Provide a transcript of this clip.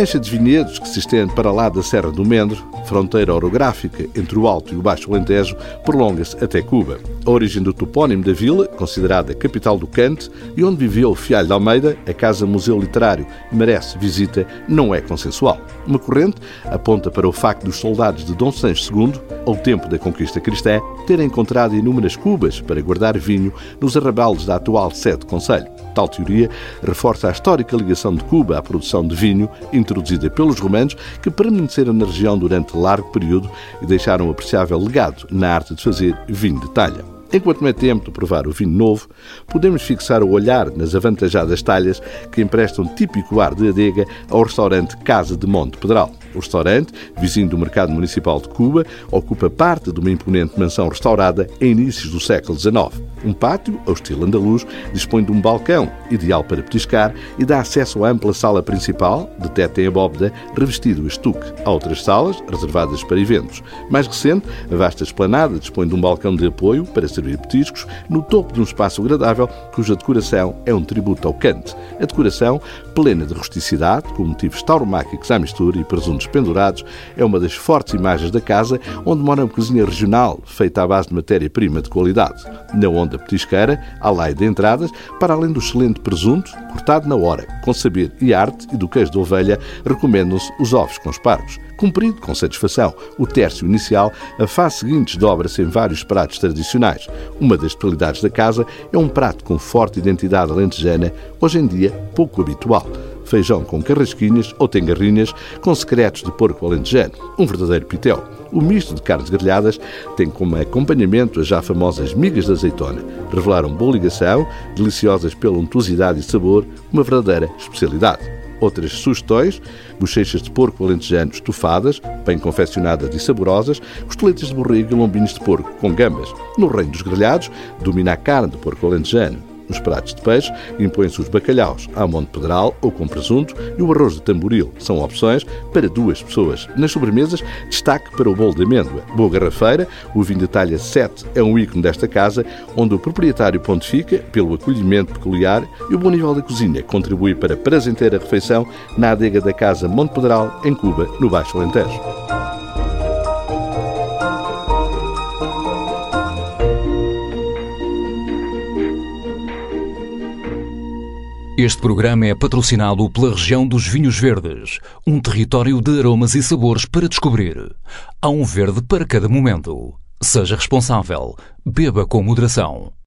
mancha de vinhedos que se estende para lá da Serra do Mendro, fronteira orográfica entre o Alto e o Baixo Alentejo, prolonga-se até Cuba. A origem do topónimo da vila, considerada capital do Cante, e onde viveu o Fialho de Almeida, a Casa Museu Literário, merece visita, não é consensual. Uma corrente aponta para o facto dos soldados de Dom Sancho II, ao tempo da conquista cristã, terem encontrado inúmeras cubas para guardar vinho nos arrabaldes da atual sede do Conselho. Tal teoria reforça a histórica ligação de Cuba à produção de vinho, introduzida pelos romanos, que permaneceram na região durante largo período e deixaram um apreciável legado na arte de fazer vinho de talha. Enquanto não é tempo de provar o vinho novo, podemos fixar o olhar nas avantajadas talhas que emprestam típico ar de adega ao restaurante Casa de Monte Pedral. O restaurante, vizinho do Mercado Municipal de Cuba, ocupa parte de uma imponente mansão restaurada em inícios do século XIX. Um pátio, ao estilo andaluz, dispõe de um balcão, ideal para petiscar, e dá acesso à ampla sala principal, de teto em abóbeda, revestido a estuque. Há outras salas, reservadas para eventos. Mais recente, a vasta esplanada dispõe de um balcão de apoio para servir petiscos, no topo de um espaço agradável, cuja decoração é um tributo ao cante. A decoração, plena de rusticidade, com motivos tauromáquicos à mistura e pendurados, é uma das fortes imagens da casa, onde mora uma cozinha regional, feita à base de matéria-prima de qualidade. Na onda da petisqueira, laia de entradas, para além do excelente presunto, cortado na hora, com saber e arte, e do queijo de ovelha, recomendam-se os ovos com espargos. Cumprido com satisfação o tércio inicial, a fase seguinte dobra-se em vários pratos tradicionais. Uma das especialidades da casa é um prato com forte identidade alentejana, hoje em dia pouco habitual feijão com carrasquinhas ou tengarrinhas com secretos de porco alentejano, um verdadeiro pitel. O misto de carnes grelhadas tem como acompanhamento as já famosas migas de azeitona. Revelaram boa ligação, deliciosas pela untuosidade e sabor, uma verdadeira especialidade. Outras sugestões, bochechas de porco alentejano estufadas, bem confeccionadas e saborosas, costeletas de borrego e lombinhos de porco com gambas. No reino dos grelhados, domina a carne de porco alentejano. Nos pratos de peixe impõem-se os bacalhaus à monte pedral ou com presunto e o arroz de tamboril. São opções para duas pessoas. Nas sobremesas, destaque para o bolo de amêndoa. Boa garrafeira, o vinho de talha 7 é um ícone desta casa, onde o proprietário pontifica pelo acolhimento peculiar e o bom nível da cozinha contribui para prazenteira refeição na adega da casa Monte Pedral, em Cuba, no Baixo Alentejo. Este programa é patrocinado pela região dos Vinhos Verdes, um território de aromas e sabores para descobrir. Há um verde para cada momento. Seja responsável. Beba com moderação.